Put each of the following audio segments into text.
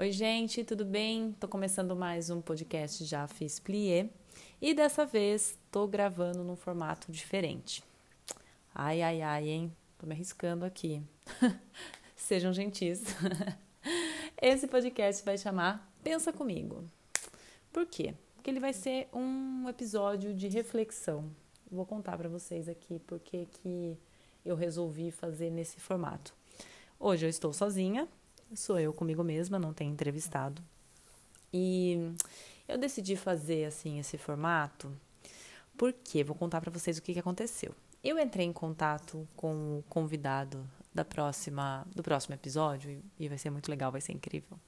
Oi, gente, tudo bem? Tô começando mais um podcast Já Fiz Plié e dessa vez tô gravando num formato diferente. Ai, ai, ai, hein? Tô me arriscando aqui. Sejam gentis. Esse podcast vai chamar Pensa Comigo. Por quê? Porque ele vai ser um episódio de reflexão. Vou contar para vocês aqui porque que eu resolvi fazer nesse formato. Hoje eu estou sozinha, sou eu comigo mesma, não tenho entrevistado. E eu decidi fazer assim esse formato porque vou contar para vocês o que, que aconteceu. Eu entrei em contato com o convidado da próxima do próximo episódio e vai ser muito legal, vai ser incrível.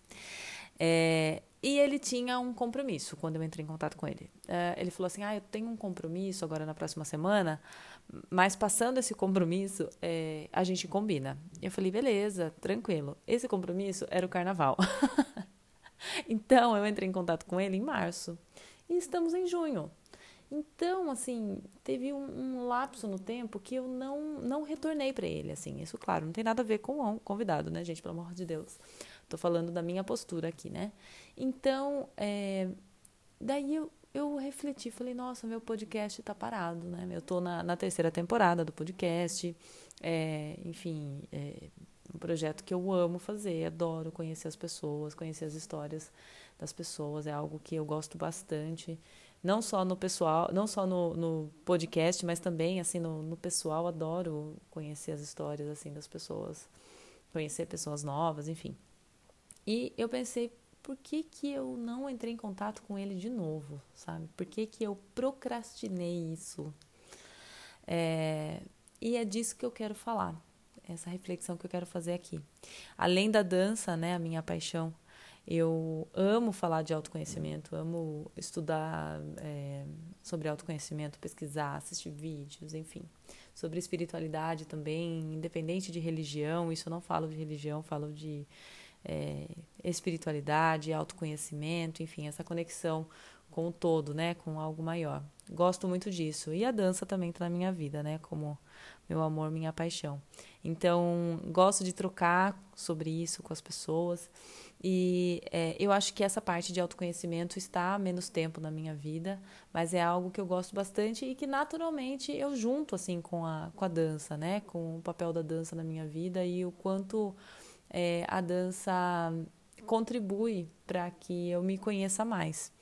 É, e ele tinha um compromisso quando eu entrei em contato com ele. É, ele falou assim: Ah, eu tenho um compromisso agora na próxima semana, mas passando esse compromisso, é, a gente combina. Eu falei: beleza, tranquilo. Esse compromisso era o carnaval. então eu entrei em contato com ele em março e estamos em junho. Então, assim, teve um, um, lapso no tempo que eu não, não retornei para ele, assim. Isso, claro, não tem nada a ver com o convidado, né, gente? Pelo amor de Deus. Tô falando da minha postura aqui, né? Então, é, daí eu, eu refleti, falei, nossa, meu podcast tá parado, né? Eu tô na, na terceira temporada do podcast, é, enfim, é um projeto que eu amo fazer, adoro conhecer as pessoas, conhecer as histórias das pessoas, é algo que eu gosto bastante não só no pessoal, não só no, no podcast, mas também assim no, no, pessoal. Adoro conhecer as histórias assim das pessoas, conhecer pessoas novas, enfim. E eu pensei, por que que eu não entrei em contato com ele de novo, sabe? Por que que eu procrastinei isso? É, e é disso que eu quero falar, essa reflexão que eu quero fazer aqui. Além da dança, né, a minha paixão eu amo falar de autoconhecimento, amo estudar é, sobre autoconhecimento, pesquisar, assistir vídeos, enfim. Sobre espiritualidade também, independente de religião, isso eu não falo de religião, falo de é, espiritualidade, autoconhecimento, enfim, essa conexão com o todo, né, com algo maior. Gosto muito disso. E a dança também está na minha vida, né, como meu amor, minha paixão. Então, gosto de trocar sobre isso com as pessoas. E é, eu acho que essa parte de autoconhecimento está há menos tempo na minha vida, mas é algo que eu gosto bastante e que naturalmente eu junto assim com a, com a dança, né? Com o papel da dança na minha vida e o quanto é, a dança contribui para que eu me conheça mais.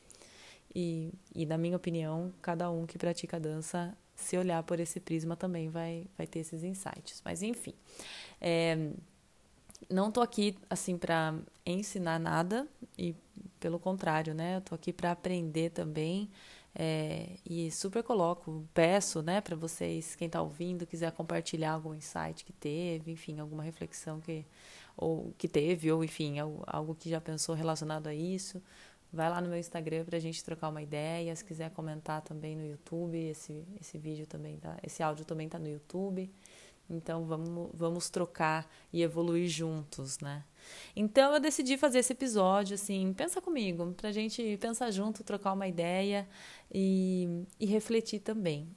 E, e, na minha opinião, cada um que pratica dança, se olhar por esse prisma também vai, vai ter esses insights. Mas enfim. É, não tô aqui assim para ensinar nada e pelo contrário, né? Tô aqui para aprender também é, e super coloco, peço, né, para vocês, quem está ouvindo, quiser compartilhar algum insight que teve, enfim, alguma reflexão que ou que teve ou enfim algo, que já pensou relacionado a isso, vai lá no meu Instagram para a gente trocar uma ideia. Se quiser comentar também no YouTube, esse esse vídeo também tá, esse áudio também tá no YouTube. Então vamos, vamos trocar e evoluir juntos, né? Então eu decidi fazer esse episódio, assim, pensa comigo, pra gente pensar junto, trocar uma ideia e, e refletir também.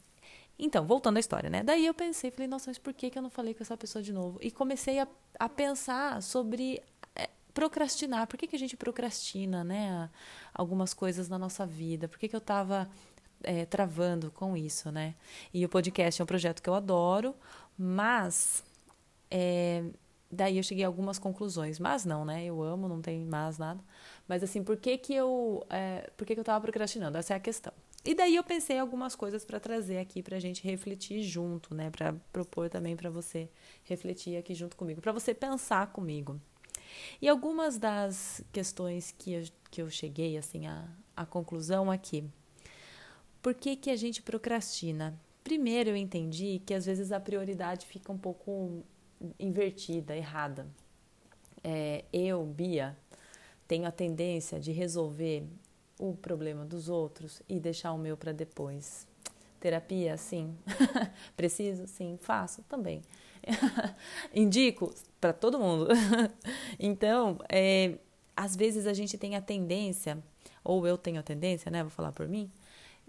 Então, voltando à história, né? Daí eu pensei, falei, nossa, mas por que, que eu não falei com essa pessoa de novo? E comecei a, a pensar sobre é, procrastinar. Por que, que a gente procrastina, né? Algumas coisas na nossa vida. Por que, que eu tava é, travando com isso, né? E o podcast é um projeto que eu adoro, mas é, daí eu cheguei a algumas conclusões. Mas não, né? Eu amo, não tem mais nada. Mas assim, por que que eu, é, por que que eu tava procrastinando? Essa é a questão. E daí eu pensei em algumas coisas para trazer aqui para a gente refletir junto, né? Para propor também para você refletir aqui junto comigo, para você pensar comigo. E algumas das questões que eu, que eu cheguei assim à, à conclusão aqui. Por que, que a gente procrastina? Primeiro, eu entendi que às vezes a prioridade fica um pouco invertida, errada. É, eu, Bia, tenho a tendência de resolver o problema dos outros e deixar o meu para depois. Terapia, sim. Preciso? Sim. Faço também. Indico para todo mundo. então, é, às vezes a gente tem a tendência, ou eu tenho a tendência, né? Vou falar por mim,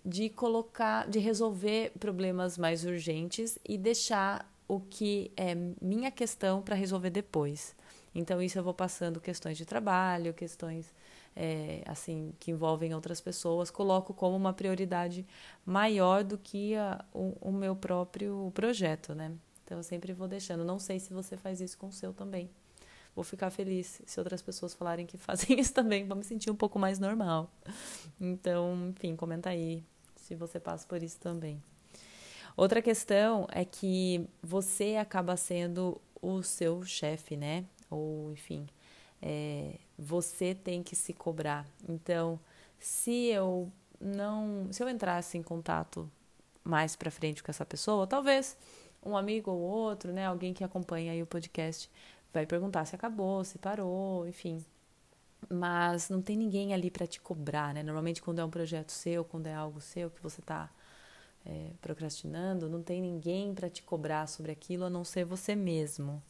de colocar, de resolver problemas mais urgentes e deixar o que é minha questão para resolver depois. Então, isso eu vou passando questões de trabalho, questões é, assim que envolvem outras pessoas, coloco como uma prioridade maior do que a, o, o meu próprio projeto, né? Então, eu sempre vou deixando. Não sei se você faz isso com o seu também. Vou ficar feliz se outras pessoas falarem que fazem isso também, vou me sentir um pouco mais normal. Então, enfim, comenta aí se você passa por isso também. Outra questão é que você acaba sendo o seu chefe, né? Ou, enfim, é, você tem que se cobrar. Então, se eu não, se eu entrasse em contato mais para frente com essa pessoa, talvez um amigo ou outro, né, alguém que acompanha aí o podcast, vai perguntar se acabou, se parou, enfim. Mas não tem ninguém ali para te cobrar, né? Normalmente quando é um projeto seu, quando é algo seu que você está é, procrastinando, não tem ninguém para te cobrar sobre aquilo a não ser você mesmo.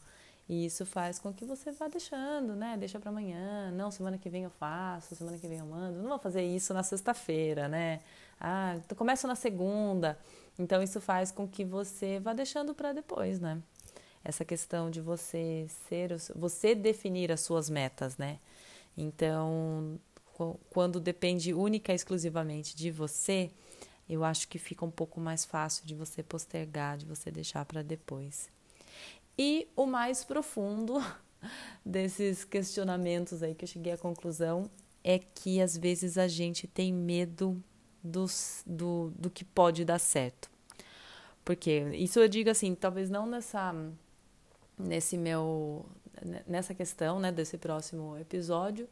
E isso faz com que você vá deixando, né? Deixa para amanhã. Não, semana que vem eu faço, semana que vem eu mando. Não vou fazer isso na sexta-feira, né? Ah, começo na segunda. Então isso faz com que você vá deixando para depois, né? Essa questão de você ser, você definir as suas metas, né? Então, quando depende única e exclusivamente de você, eu acho que fica um pouco mais fácil de você postergar, de você deixar para depois. E o mais profundo desses questionamentos aí que eu cheguei à conclusão é que às vezes a gente tem medo dos, do, do que pode dar certo. Porque isso eu digo assim, talvez não nessa nesse meu nessa questão, né, desse próximo episódio,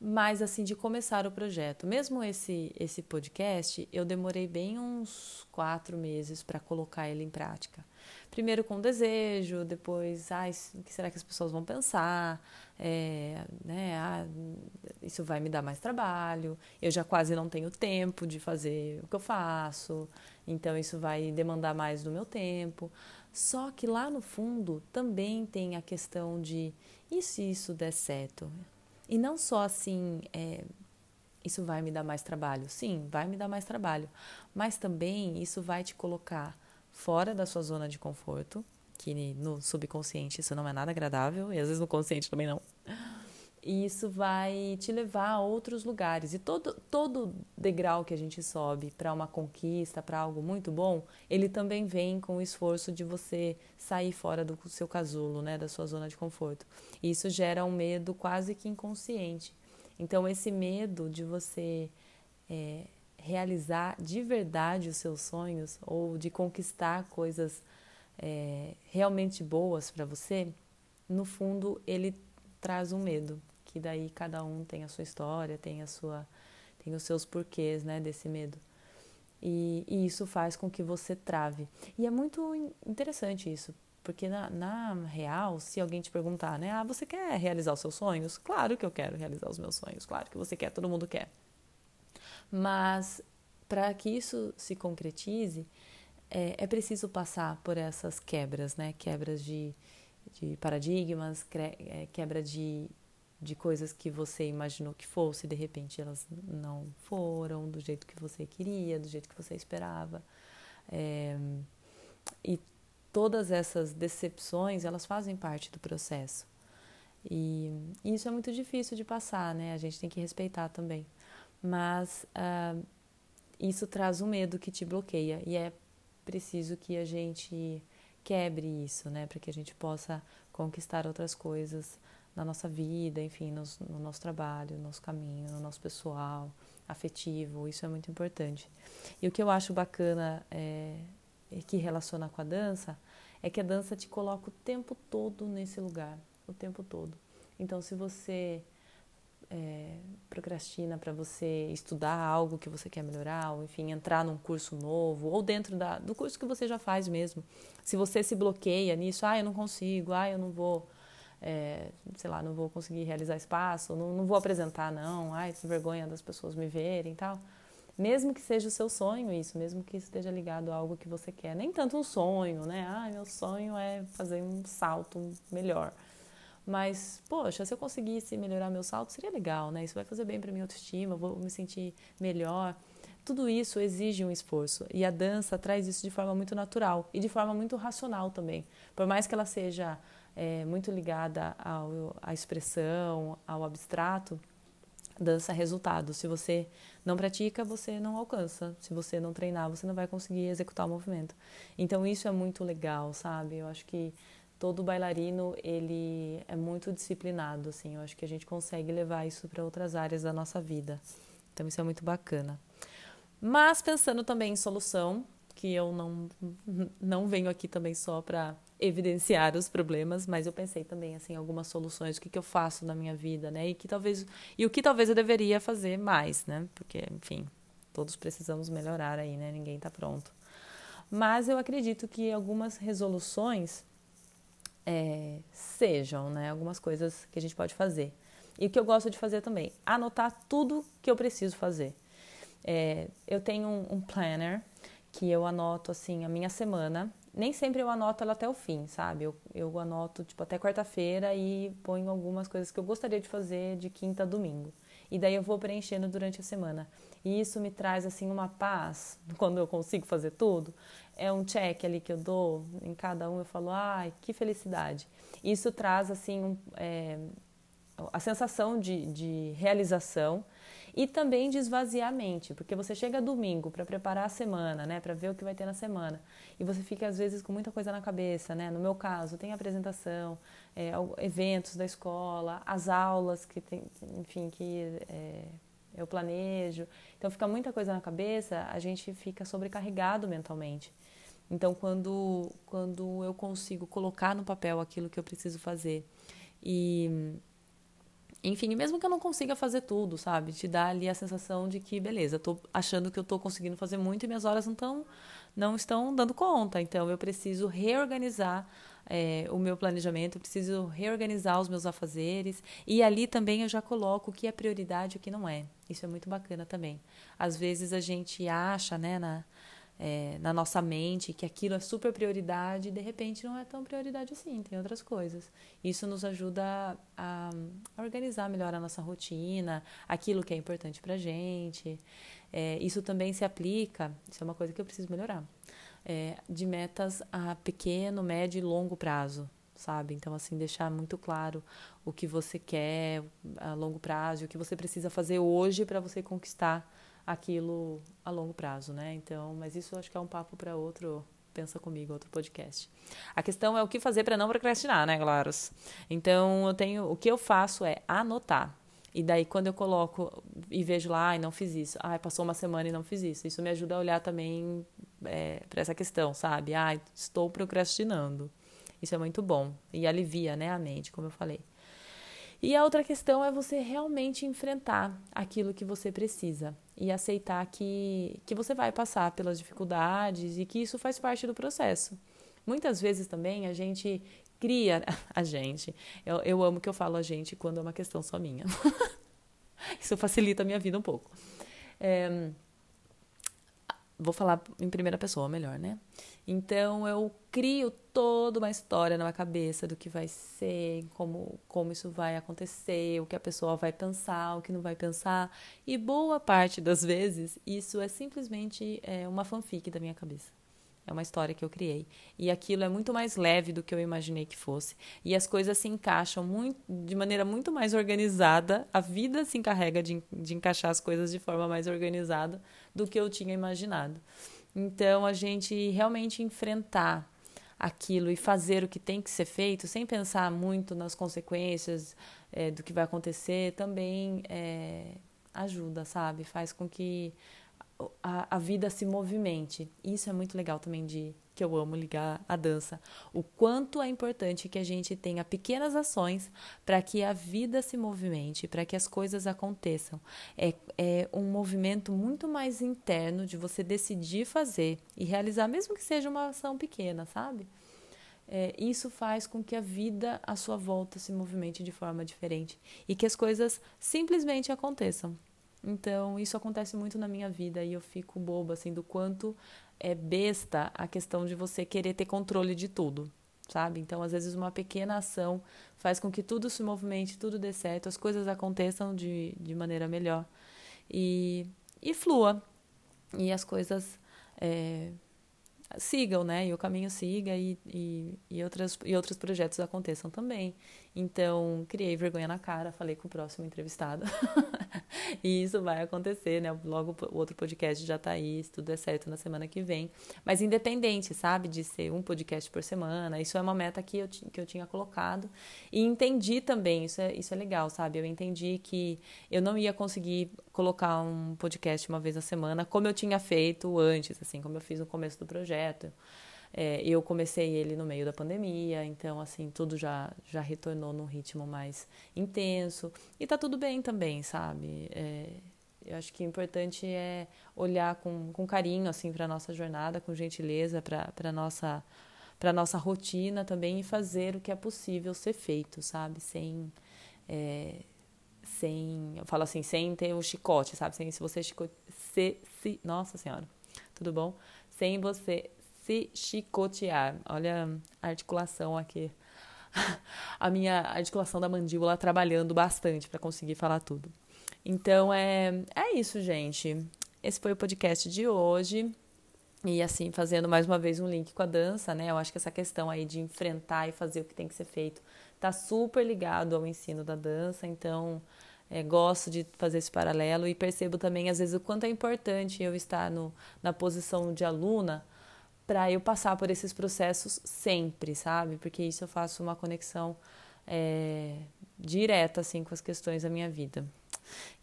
mas assim de começar o projeto. Mesmo esse esse podcast, eu demorei bem uns quatro meses para colocar ele em prática primeiro com desejo, depois, ah, o que será que as pessoas vão pensar? É, né, ah, isso vai me dar mais trabalho, eu já quase não tenho tempo de fazer o que eu faço, então isso vai demandar mais do meu tempo. Só que lá no fundo também tem a questão de e se isso der certo? E não só assim, é, isso vai me dar mais trabalho. Sim, vai me dar mais trabalho, mas também isso vai te colocar fora da sua zona de conforto, que no subconsciente isso não é nada agradável, e às vezes no consciente também não. E isso vai te levar a outros lugares. E todo, todo degrau que a gente sobe para uma conquista, para algo muito bom, ele também vem com o esforço de você sair fora do seu casulo, né, da sua zona de conforto. E isso gera um medo quase que inconsciente. Então, esse medo de você é, realizar de verdade os seus sonhos ou de conquistar coisas é, realmente boas para você, no fundo ele traz um medo, que daí cada um tem a sua história, tem a sua, tem os seus porquês, né, desse medo. E, e isso faz com que você trave. E é muito interessante isso, porque na, na, real, se alguém te perguntar, né, ah, você quer realizar os seus sonhos? Claro que eu quero realizar os meus sonhos, claro que você quer, todo mundo quer. Mas para que isso se concretize, é, é, preciso passar por essas quebras, né? Quebras de, de paradigmas, é, quebra de, de coisas que você imaginou que fosse, de repente elas não foram do jeito que você queria, do jeito que você esperava. É, e todas essas decepções, elas fazem parte do processo. E, e, isso é muito difícil de passar, né? A gente tem que respeitar também mas uh, isso traz um medo que te bloqueia e é preciso que a gente quebre isso, né, para que a gente possa conquistar outras coisas na nossa vida, enfim, no, no nosso trabalho, no nosso caminho, no nosso pessoal, afetivo, isso é muito importante. E o que eu acho bacana é, que relaciona com a dança é que a dança te coloca o tempo todo nesse lugar, o tempo todo. Então, se você é, procrastina para você estudar algo que você quer melhorar, ou enfim, entrar num curso novo, ou dentro da, do curso que você já faz mesmo. Se você se bloqueia nisso, ah, eu não consigo, ah, eu não vou, é, sei lá, não vou conseguir realizar espaço, não, não vou apresentar, não, ai, que vergonha das pessoas me verem e tal. Mesmo que seja o seu sonho isso, mesmo que esteja ligado a algo que você quer. Nem tanto um sonho, né? Ah, meu sonho é fazer um salto melhor. Mas, poxa, se eu conseguisse melhorar meu salto, seria legal, né? Isso vai fazer bem para minha autoestima, vou me sentir melhor. Tudo isso exige um esforço e a dança traz isso de forma muito natural e de forma muito racional também. Por mais que ela seja é, muito ligada ao, à expressão, ao abstrato, dança resultado. Se você não pratica, você não alcança. Se você não treinar, você não vai conseguir executar o movimento. Então isso é muito legal, sabe? Eu acho que todo bailarino ele é muito disciplinado, assim. Eu acho que a gente consegue levar isso para outras áreas da nossa vida. Então isso é muito bacana. Mas pensando também em solução, que eu não não venho aqui também só para evidenciar os problemas, mas eu pensei também assim algumas soluções, o que, que eu faço na minha vida, né? E que talvez e o que talvez eu deveria fazer mais, né? Porque, enfim, todos precisamos melhorar aí, né? Ninguém está pronto. Mas eu acredito que algumas resoluções é, sejam, né? Algumas coisas que a gente pode fazer. E o que eu gosto de fazer também, anotar tudo que eu preciso fazer. É, eu tenho um, um, planner que eu anoto assim a minha semana. Nem sempre eu anoto ela até o fim, sabe? Eu, eu anoto tipo até quarta-feira e ponho algumas coisas que eu gostaria de fazer de quinta a domingo. E daí eu vou preenchendo durante a semana. E isso me traz assim uma paz quando eu consigo fazer tudo. É um check ali que eu dou em cada um. Eu falo, ai, que felicidade. Isso traz assim um, é, a sensação de, de realização e também de esvaziar a mente, porque você chega domingo para preparar a semana, né, para ver o que vai ter na semana, e você fica às vezes com muita coisa na cabeça, né? No meu caso, tem apresentação, é, eventos da escola, as aulas que tem, enfim, que é, eu planejo, então fica muita coisa na cabeça, a gente fica sobrecarregado mentalmente. Então, quando, quando eu consigo colocar no papel aquilo que eu preciso fazer e enfim, mesmo que eu não consiga fazer tudo, sabe? Te dá ali a sensação de que, beleza, tô achando que eu tô conseguindo fazer muito e minhas horas não, tão, não estão dando conta. Então, eu preciso reorganizar é, o meu planejamento, eu preciso reorganizar os meus afazeres. E ali também eu já coloco o que é prioridade e o que não é. Isso é muito bacana também. Às vezes a gente acha, né, na é, na nossa mente que aquilo é super prioridade e de repente não é tão prioridade assim, tem outras coisas. Isso nos ajuda a, a organizar melhor a nossa rotina, aquilo que é importante pra gente. É, isso também se aplica, isso é uma coisa que eu preciso melhorar, é, de metas a pequeno, médio e longo prazo. Sabe? Então, assim, deixar muito claro o que você quer a longo prazo, o que você precisa fazer hoje para você conquistar aquilo a longo prazo, né? Então, mas isso acho que é um papo para outro, pensa comigo, outro podcast. A questão é o que fazer para não procrastinar, né, Claros? Então, eu tenho, o que eu faço é anotar. E daí, quando eu coloco e vejo lá, ai, não fiz isso, ai, passou uma semana e não fiz isso, isso me ajuda a olhar também é, para essa questão, sabe? Ai, estou procrastinando. Isso é muito bom e alivia, né, a mente, como eu falei. E a outra questão é você realmente enfrentar aquilo que você precisa e aceitar que, que você vai passar pelas dificuldades e que isso faz parte do processo. Muitas vezes também a gente cria a gente. Eu, eu amo que eu falo a gente quando é uma questão só minha. isso facilita a minha vida um pouco. É, vou falar em primeira pessoa melhor, né? Então eu crio toda uma história na minha cabeça do que vai ser, como, como isso vai acontecer, o que a pessoa vai pensar, o que não vai pensar. E boa parte das vezes isso é simplesmente é, uma fanfic da minha cabeça. É uma história que eu criei. E aquilo é muito mais leve do que eu imaginei que fosse. E as coisas se encaixam muito, de maneira muito mais organizada. A vida se encarrega de, de encaixar as coisas de forma mais organizada do que eu tinha imaginado. Então, a gente realmente enfrentar aquilo e fazer o que tem que ser feito, sem pensar muito nas consequências é, do que vai acontecer, também é, ajuda, sabe? Faz com que a, a vida se movimente. Isso é muito legal também de que eu amo ligar a dança. O quanto é importante que a gente tenha pequenas ações para que a vida se movimente, para que as coisas aconteçam. É, é um movimento muito mais interno de você decidir fazer e realizar, mesmo que seja uma ação pequena, sabe? É, isso faz com que a vida à sua volta se movimente de forma diferente e que as coisas simplesmente aconteçam. Então, isso acontece muito na minha vida e eu fico boba, assim, do quanto é besta a questão de você querer ter controle de tudo, sabe? Então, às vezes, uma pequena ação faz com que tudo se movimente, tudo dê certo, as coisas aconteçam de, de maneira melhor e, e flua. E as coisas é, sigam, né? E o caminho siga e, e, e, outras, e outros projetos aconteçam também. Então, criei vergonha na cara, falei com o próximo entrevistado. e isso vai acontecer, né? Logo o outro podcast já tá aí, se tudo der certo na semana que vem. Mas independente, sabe? De ser um podcast por semana, isso é uma meta que eu, que eu tinha colocado. E entendi também, isso é, isso é legal, sabe? Eu entendi que eu não ia conseguir colocar um podcast uma vez a semana, como eu tinha feito antes, assim, como eu fiz no começo do projeto. É, eu comecei ele no meio da pandemia, então assim, tudo já, já retornou num ritmo mais intenso. E tá tudo bem também, sabe? É, eu acho que o importante é olhar com, com carinho assim para nossa jornada, com gentileza para nossa para nossa rotina também e fazer o que é possível ser feito, sabe? Sem é, sem, eu falo assim, sem ter o chicote, sabe? Sem se você chicote, se, se, nossa senhora, tudo bom? Sem você se chicotear. Olha a articulação aqui. a minha articulação da mandíbula trabalhando bastante para conseguir falar tudo. Então é, é isso, gente. Esse foi o podcast de hoje. E assim, fazendo mais uma vez um link com a dança, né? Eu acho que essa questão aí de enfrentar e fazer o que tem que ser feito tá super ligado ao ensino da dança. Então, é, gosto de fazer esse paralelo e percebo também, às vezes, o quanto é importante eu estar no, na posição de aluna para eu passar por esses processos sempre, sabe? Porque isso eu faço uma conexão é, direta assim com as questões da minha vida.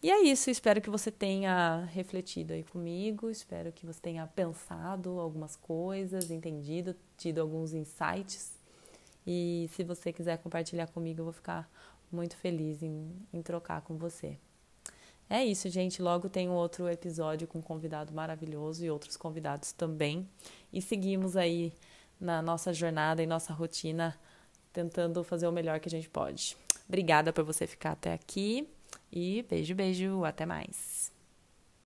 E é isso, espero que você tenha refletido aí comigo, espero que você tenha pensado algumas coisas, entendido, tido alguns insights. E se você quiser compartilhar comigo, eu vou ficar muito feliz em, em trocar com você. É isso, gente. Logo tem outro episódio com um convidado maravilhoso e outros convidados também. E seguimos aí na nossa jornada e nossa rotina, tentando fazer o melhor que a gente pode. Obrigada por você ficar até aqui e beijo, beijo, até mais.